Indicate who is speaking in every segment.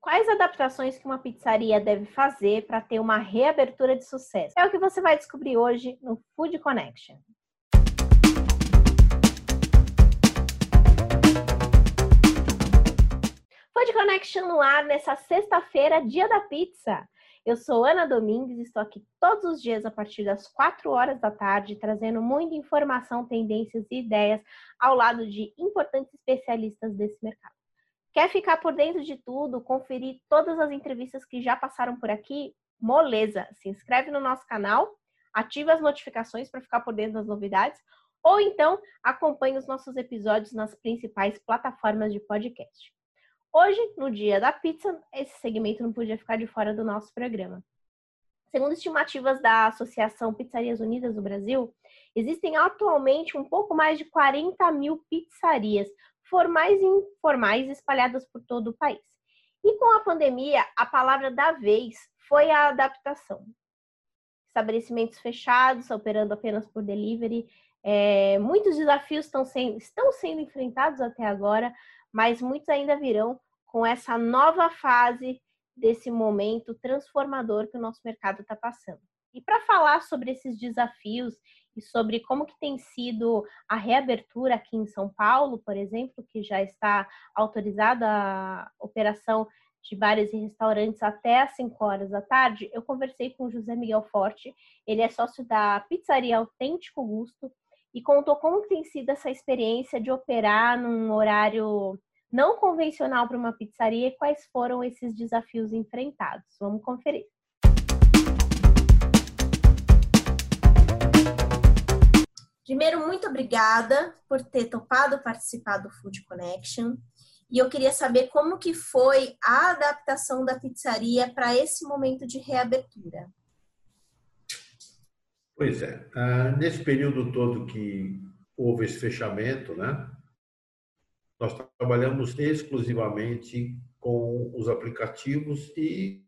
Speaker 1: Quais adaptações que uma pizzaria deve fazer para ter uma reabertura de sucesso? É o que você vai descobrir hoje no Food Connection. Food Connection no ar nessa sexta-feira, dia da pizza. Eu sou Ana Domingues, estou aqui todos os dias a partir das 4 horas da tarde, trazendo muita informação, tendências e ideias ao lado de importantes especialistas desse mercado. Quer ficar por dentro de tudo, conferir todas as entrevistas que já passaram por aqui? Moleza! Se inscreve no nosso canal, ativa as notificações para ficar por dentro das novidades, ou então acompanhe os nossos episódios nas principais plataformas de podcast. Hoje, no dia da pizza, esse segmento não podia ficar de fora do nosso programa. Segundo estimativas da Associação Pizzarias Unidas do Brasil, existem atualmente um pouco mais de 40 mil pizzarias, formais e informais espalhadas por todo o país. E com a pandemia, a palavra da vez foi a adaptação. Estabelecimentos fechados, operando apenas por delivery. É, muitos desafios estão sendo, estão sendo enfrentados até agora, mas muitos ainda virão com essa nova fase desse momento transformador que o nosso mercado está passando. E para falar sobre esses desafios e sobre como que tem sido a reabertura aqui em São Paulo, por exemplo, que já está autorizada a operação de bares e restaurantes até às 5 horas da tarde, eu conversei com o José Miguel Forte, ele é sócio da Pizzaria Autêntico Gusto e contou como tem sido essa experiência de operar num horário não convencional para uma pizzaria e quais foram esses desafios enfrentados. Vamos conferir. Primeiro, muito obrigada por ter topado participar do Food Connection. E eu queria saber como que foi a adaptação da pizzaria para esse momento de reabertura.
Speaker 2: Pois é, ah, nesse período todo que houve esse fechamento, né, nós trabalhamos exclusivamente com os aplicativos e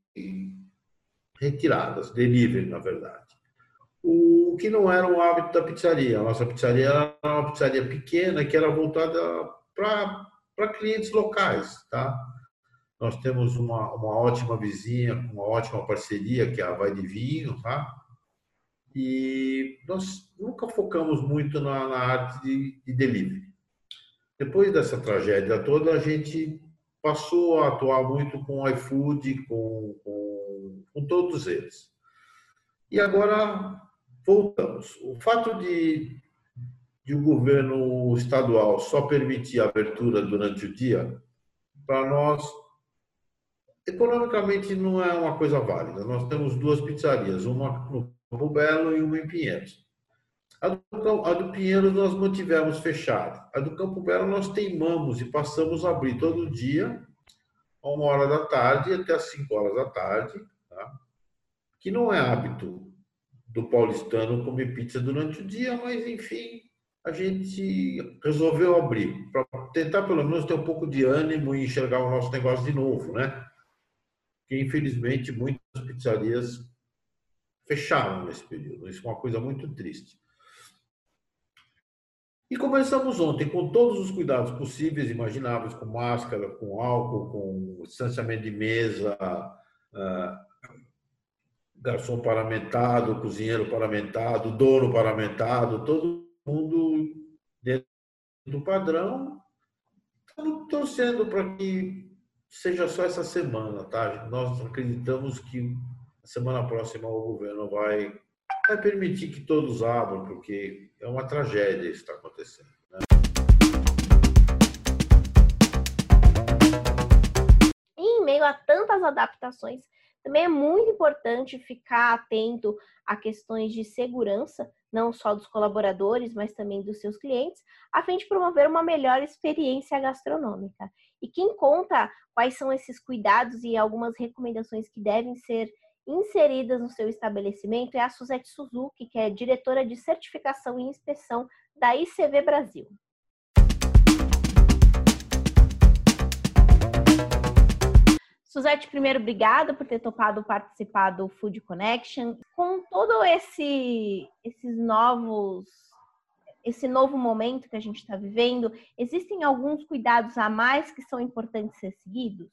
Speaker 2: retiradas, delivery, na verdade o que não era o hábito da pizzaria. A nossa pizzaria era uma pizzaria pequena que era voltada para clientes locais, tá? Nós temos uma, uma ótima vizinha, uma ótima parceria, que é a Vai de Vinho, tá? E nós nunca focamos muito na, na arte de, de delivery. Depois dessa tragédia toda, a gente passou a atuar muito com iFood, com, com, com todos eles. E agora voltamos. O fato de, de o governo estadual só permitir a abertura durante o dia, para nós, economicamente não é uma coisa válida. Nós temos duas pizzarias, uma no Campo Belo e uma em Pinheiros. A do, a do Pinheiros nós mantivemos fechada. A do Campo Belo nós teimamos e passamos a abrir todo dia, a uma hora da tarde até às cinco horas da tarde, tá? que não é hábito do paulistano comer pizza durante o dia, mas enfim, a gente resolveu abrir para tentar pelo menos ter um pouco de ânimo e enxergar o nosso negócio de novo, né? Que infelizmente muitas pizzarias fecharam nesse período. Isso é uma coisa muito triste. E começamos ontem com todos os cuidados possíveis, imagináveis, com máscara, com álcool, com distanciamento de mesa, ah, garçom paramentado, cozinheiro paramentado, dono paramentado, todo mundo dentro do padrão. Estamos torcendo para que seja só essa semana, tá? Nós acreditamos que a semana próxima o governo vai, vai permitir que todos abram, porque é uma tragédia isso que está acontecendo. Né?
Speaker 1: Em meio a tantas adaptações, também é muito importante ficar atento a questões de segurança, não só dos colaboradores, mas também dos seus clientes, a fim de promover uma melhor experiência gastronômica. E quem conta quais são esses cuidados e algumas recomendações que devem ser inseridas no seu estabelecimento é a Suzette Suzuki, que é diretora de certificação e inspeção da ICV Brasil. Suzete, primeiro, obrigada por ter topado participar do Food Connection. Com todo esse esses novos esse novo momento que a gente está vivendo, existem alguns cuidados a mais que são importantes ser seguidos?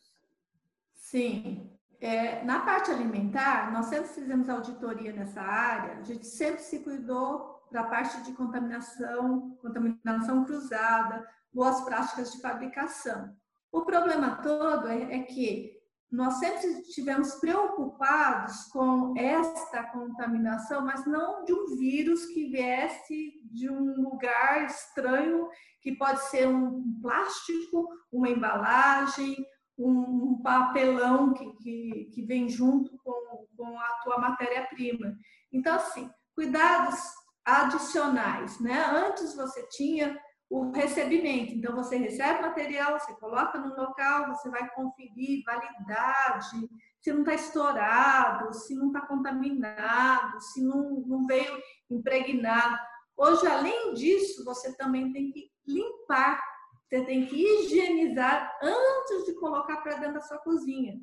Speaker 3: Sim. É, na parte alimentar, nós sempre fizemos auditoria nessa área, a gente sempre se cuidou da parte de contaminação, contaminação cruzada, boas práticas de fabricação. O problema todo é, é que nós sempre estivemos preocupados com esta contaminação, mas não de um vírus que viesse de um lugar estranho, que pode ser um plástico, uma embalagem, um, papelão que, que, que vem junto com, com a tua matéria-prima. Então, assim, cuidados adicionais, né? Antes você tinha o recebimento. Então, você recebe material, você coloca no local, você vai conferir validade, se não está estourado, se não está contaminado, se não, não veio impregnado. Hoje, além disso, você também tem que limpar, você tem que higienizar antes de colocar para dentro da sua cozinha.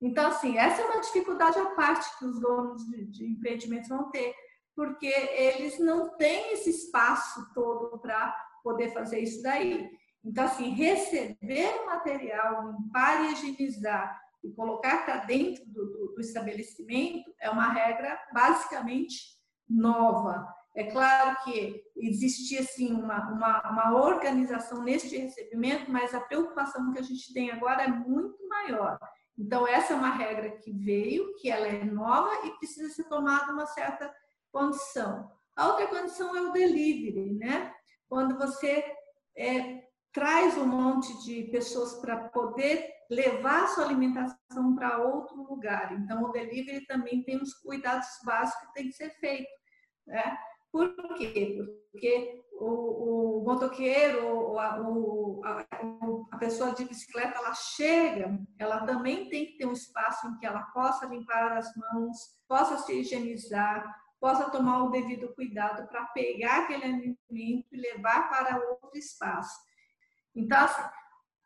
Speaker 3: Então, assim, essa é uma dificuldade à parte que os donos de, de empreendimentos vão ter, porque eles não têm esse espaço todo para poder fazer isso daí. Então, assim, receber o material, limpar e higienizar e colocar para dentro do, do, do, estabelecimento é uma regra basicamente nova. É claro que existia assim uma, uma, uma organização neste recebimento, mas a preocupação que a gente tem agora é muito maior. Então, essa é uma regra que veio, que ela é nova e precisa ser tomada uma certa condição. A outra condição é o delivery, né? Quando você é, traz um monte de pessoas para poder levar sua alimentação para outro lugar. Então, o delivery também tem os cuidados básicos que tem que ser feito. Né? Por quê? Porque o, o motoqueiro, a, o, a, a, pessoa de bicicleta, ela chega, ela também tem que ter um espaço em que ela possa limpar as mãos, possa se higienizar, possa tomar o devido cuidado para pegar aquele alimento e levar para outro espaço. Então, assim,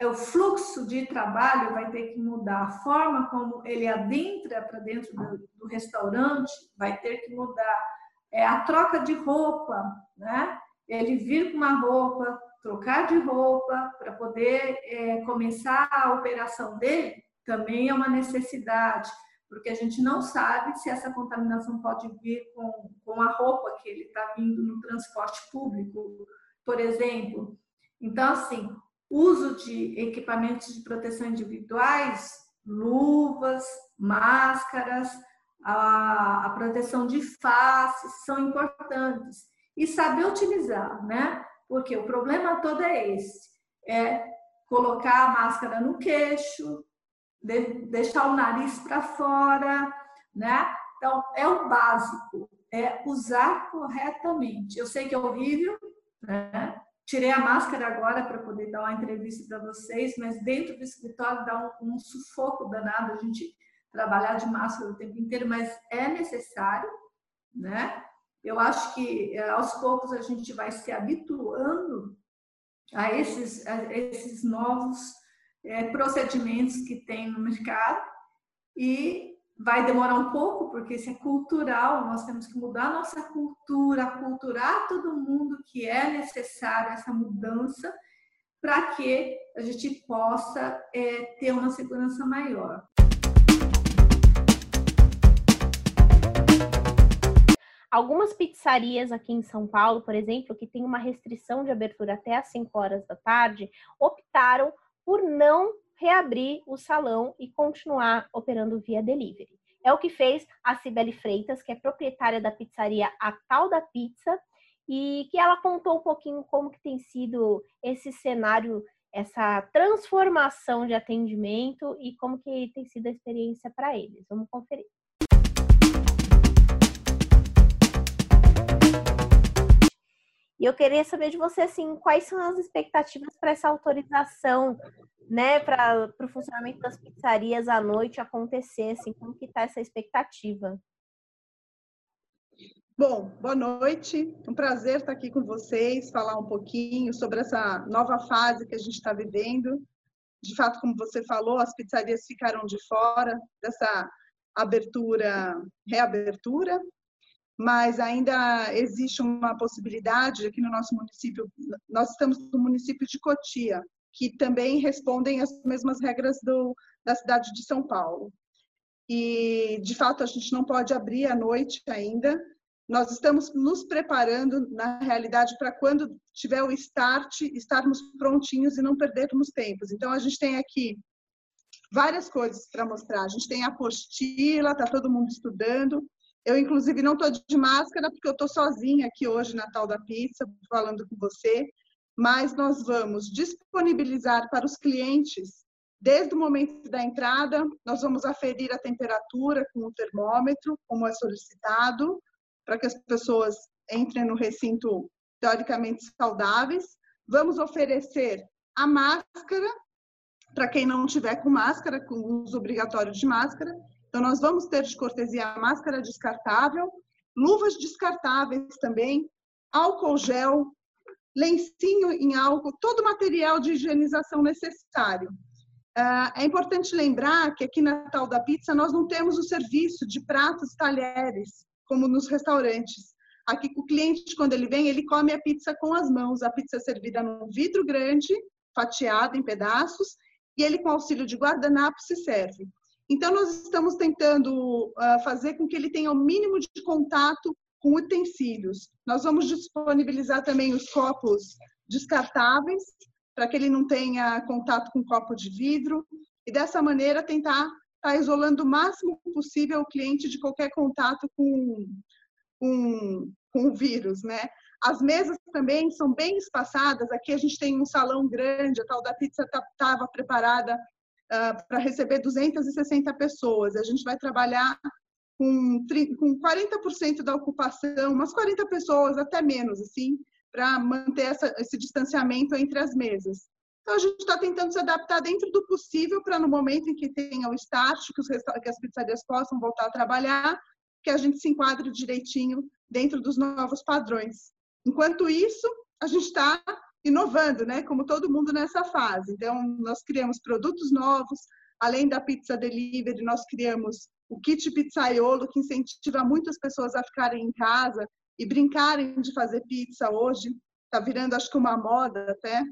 Speaker 3: o fluxo de trabalho vai ter que mudar, a forma como ele adentra para dentro do, do, restaurante vai ter que mudar. É a troca de roupa, né? Ele vir com uma roupa, trocar de roupa para poder é, começar a operação dele também é uma necessidade porque a gente não sabe se essa contaminação pode vir com, com a roupa que ele está vindo no transporte público, por exemplo. Então, assim, uso de equipamentos de proteção individuais, luvas, máscaras, a, a proteção de face são importantes. E saber utilizar, né? Porque o problema todo é esse: é colocar a máscara no queixo, de, deixar o nariz para fora, né? Então, é o básico, é usar corretamente. Eu sei que é horrível, né? Tirei a máscara agora para poder dar uma entrevista para vocês, mas dentro do escritório dá um, um sufoco danado a gente trabalhar de máscara o tempo inteiro, mas é necessário, né? Eu acho que eh, aos poucos a gente vai se habituando a esses, a esses novos é, procedimentos que tem no mercado e vai demorar um pouco, porque isso é cultural, nós temos que mudar nossa cultura, culturar todo mundo que é necessário essa mudança para que a gente possa é, ter uma segurança maior.
Speaker 1: Algumas pizzarias aqui em São Paulo, por exemplo, que tem uma restrição de abertura até às 5 horas da tarde, optaram por não reabrir o salão e continuar operando via delivery. É o que fez a Cibele Freitas, que é proprietária da pizzaria A Tal da Pizza, e que ela contou um pouquinho como que tem sido esse cenário, essa transformação de atendimento e como que tem sido a experiência para eles. Vamos conferir. E eu queria saber de você, assim, quais são as expectativas para essa autorização, né, para o funcionamento das pizzarias à noite acontecer, assim, como que está essa expectativa?
Speaker 4: Bom, boa noite. Um prazer estar aqui com vocês, falar um pouquinho sobre essa nova fase que a gente está vivendo. De fato, como você falou, as pizzarias ficaram de fora dessa abertura, reabertura, mas ainda existe uma possibilidade aqui no nosso município. Nós estamos no município de Cotia, que também respondem às mesmas regras do, da cidade de São Paulo. E, de fato, a gente não pode abrir à noite ainda. Nós estamos nos preparando, na realidade, para quando tiver o start, estarmos prontinhos e não perdermos tempos. Então, a gente tem aqui várias coisas para mostrar. A gente tem a apostila, está todo mundo estudando. Eu, inclusive, não estou de máscara porque eu estou sozinha aqui hoje na tal da pizza, falando com você. Mas nós vamos disponibilizar para os clientes, desde o momento da entrada, nós vamos aferir a temperatura com o termômetro, como é solicitado, para que as pessoas entrem no recinto teoricamente saudáveis. Vamos oferecer a máscara para quem não tiver com máscara, com uso obrigatório de máscara. Então, nós vamos ter de cortesia máscara descartável, luvas descartáveis também, álcool gel, lencinho em álcool, todo o material de higienização necessário. Ah, é importante lembrar que aqui na Tal da Pizza nós não temos o serviço de pratos e talheres, como nos restaurantes. Aqui o cliente, quando ele vem, ele come a pizza com as mãos. A pizza é servida num vidro grande, fatiada em pedaços, e ele, com auxílio de guardanapo, se serve. Então, nós estamos tentando uh, fazer com que ele tenha o mínimo de contato com utensílios. Nós vamos disponibilizar também os copos descartáveis, para que ele não tenha contato com copo de vidro, e dessa maneira tentar estar tá isolando o máximo possível o cliente de qualquer contato com, com, com o vírus, né? As mesas também são bem espaçadas. Aqui a gente tem um salão grande, a tal da pizza estava preparada uh, para receber 260 pessoas. A gente vai trabalhar com, com 40% da ocupação, umas 40 pessoas, até menos, assim, para manter essa, esse distanciamento entre as mesas. Então, a gente está tentando se adaptar dentro do possível para, no momento em que tenha o start, que, os, que as pizzarias possam voltar a trabalhar, que a gente se enquadre direitinho dentro dos novos padrões. Enquanto isso, a gente está inovando, né? Como todo mundo nessa fase. Então, nós criamos produtos novos, além da pizza delivery, nós criamos o kit pizzaiolo, que incentiva muitas pessoas a ficarem em casa e brincarem de fazer pizza hoje. Está virando, acho que, uma moda até.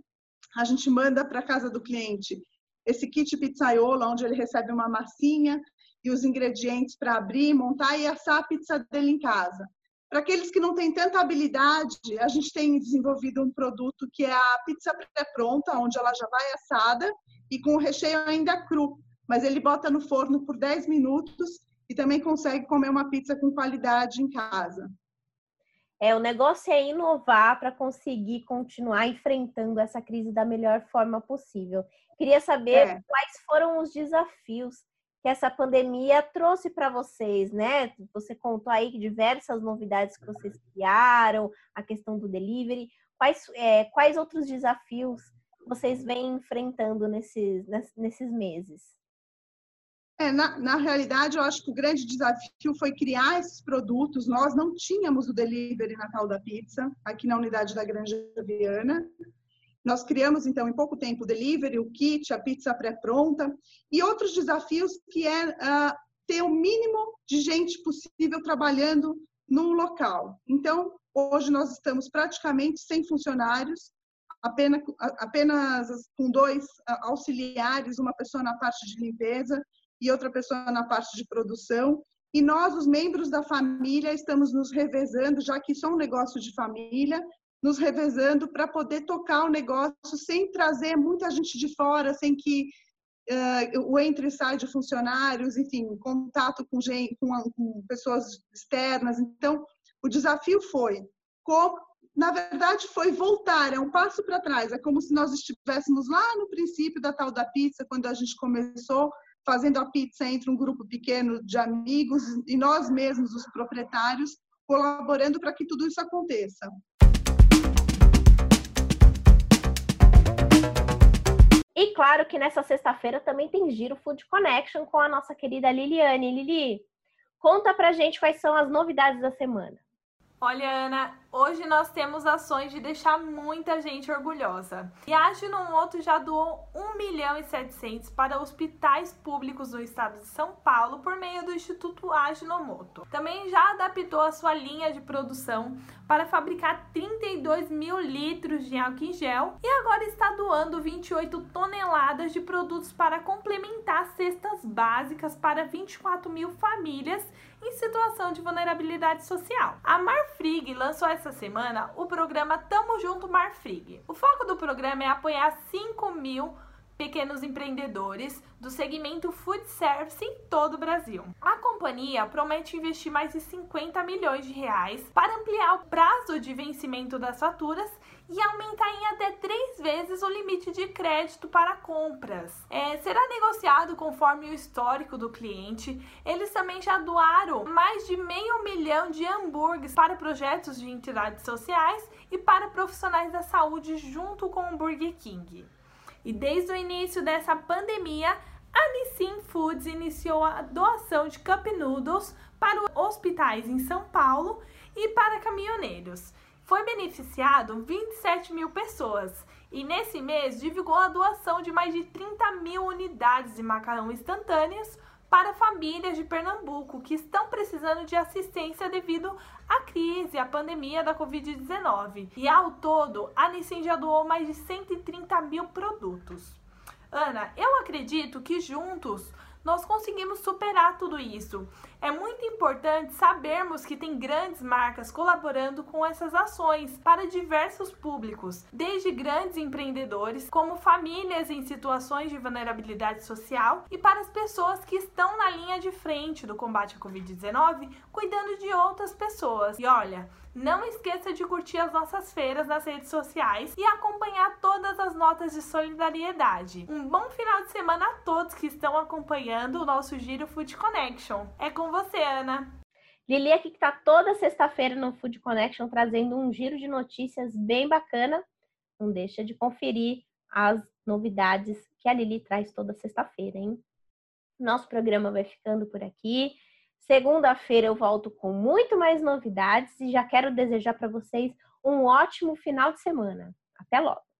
Speaker 4: A gente manda para casa do cliente esse kit pizzaiolo, onde ele recebe uma massinha e os ingredientes para abrir, montar e assar a pizza dele em casa. Para aqueles que não têm tanta habilidade, a gente tem desenvolvido um produto que é a pizza pré-pronta, onde ela já vai assada e com o recheio ainda cru, mas ele bota no forno por 10 minutos e também consegue comer uma pizza com qualidade em casa.
Speaker 1: É, o negócio é inovar para conseguir continuar enfrentando essa crise da melhor forma possível. Queria saber é. quais foram os desafios que essa pandemia trouxe para vocês, né? Você contou aí diversas novidades que vocês criaram, a questão do delivery. Quais, é, quais outros desafios vocês vêm enfrentando nesses, nesses meses?
Speaker 4: É, na, na realidade, eu acho que o grande desafio foi criar esses produtos. Nós não tínhamos o delivery Natal da Pizza aqui na unidade da Granja Viana. Nós criamos, então, em pouco tempo, o delivery, o kit, a pizza pré-pronta e outros desafios que é uh, ter o mínimo de gente possível trabalhando no local. Então, hoje nós estamos praticamente sem funcionários, apenas, apenas com dois auxiliares, uma pessoa na parte de limpeza e outra pessoa na parte de produção. E nós, os membros da família, estamos nos revezando, já que isso é um negócio de família, nos revezando para poder tocar o negócio sem trazer muita gente de fora, sem que uh, o entre e sai de funcionários, enfim, contato com, gente, com, com pessoas externas. Então, o desafio foi, como, na verdade, foi voltar, é um passo para trás. É como se nós estivéssemos lá no princípio da tal da pizza, quando a gente começou fazendo a pizza entre um grupo pequeno de amigos e nós mesmos, os proprietários, colaborando para que tudo isso aconteça.
Speaker 1: E claro que nessa sexta-feira também tem Giro Food Connection com a nossa querida Liliane. Lili, conta pra gente quais são as novidades da semana.
Speaker 5: Olha, Ana, Hoje nós temos ações de deixar muita gente orgulhosa. E a Aginomoto já doou 1 milhão e 700 para hospitais públicos do estado de São Paulo por meio do Instituto Aginomoto. Também já adaptou a sua linha de produção para fabricar 32 mil litros de álcool em gel e agora está doando 28 toneladas de produtos para complementar cestas básicas para 24 mil famílias em situação de vulnerabilidade social. A Marfrig lançou essa semana o programa Tamo Junto Marfrig. O foco do programa é apoiar 5 mil pequenos empreendedores do segmento food service em todo o Brasil. A companhia promete investir mais de 50 milhões de reais para ampliar o prazo de vencimento das faturas e aumentar em até três vezes o limite de crédito para compras. É, será negociado conforme o histórico do cliente. Eles também já doaram mais de meio milhão de hambúrgueres para projetos de entidades sociais e para profissionais da saúde junto com o Burger King. E desde o início dessa pandemia, a Nissin Foods iniciou a doação de Cup Noodles para hospitais em São Paulo e para caminhoneiros. Foi beneficiado 27 mil pessoas e nesse mês divulgou a doação de mais de 30 mil unidades de macarrão instantâneos para famílias de Pernambuco que estão precisando de assistência devido à crise, à pandemia da Covid-19. E ao todo, a Nissin já doou mais de 130 mil produtos. Ana, eu acredito que juntos nós conseguimos superar tudo isso. É muito importante sabermos que tem grandes marcas colaborando com essas ações para diversos públicos, desde grandes empreendedores, como famílias em situações de vulnerabilidade social, e para as pessoas que estão na linha de frente do combate à Covid-19, cuidando de outras pessoas. E olha, não esqueça de curtir as nossas feiras nas redes sociais e acompanhar todas as notas de solidariedade. Um bom final de semana a todos que estão acompanhando o nosso Giro Food Connection. É com você, Ana.
Speaker 1: Lili aqui que está toda sexta-feira no Food Connection trazendo um giro de notícias bem bacana. Não deixa de conferir as novidades que a Lili traz toda sexta-feira, hein? Nosso programa vai ficando por aqui. Segunda-feira eu volto com muito mais novidades e já quero desejar para vocês um ótimo final de semana. Até logo!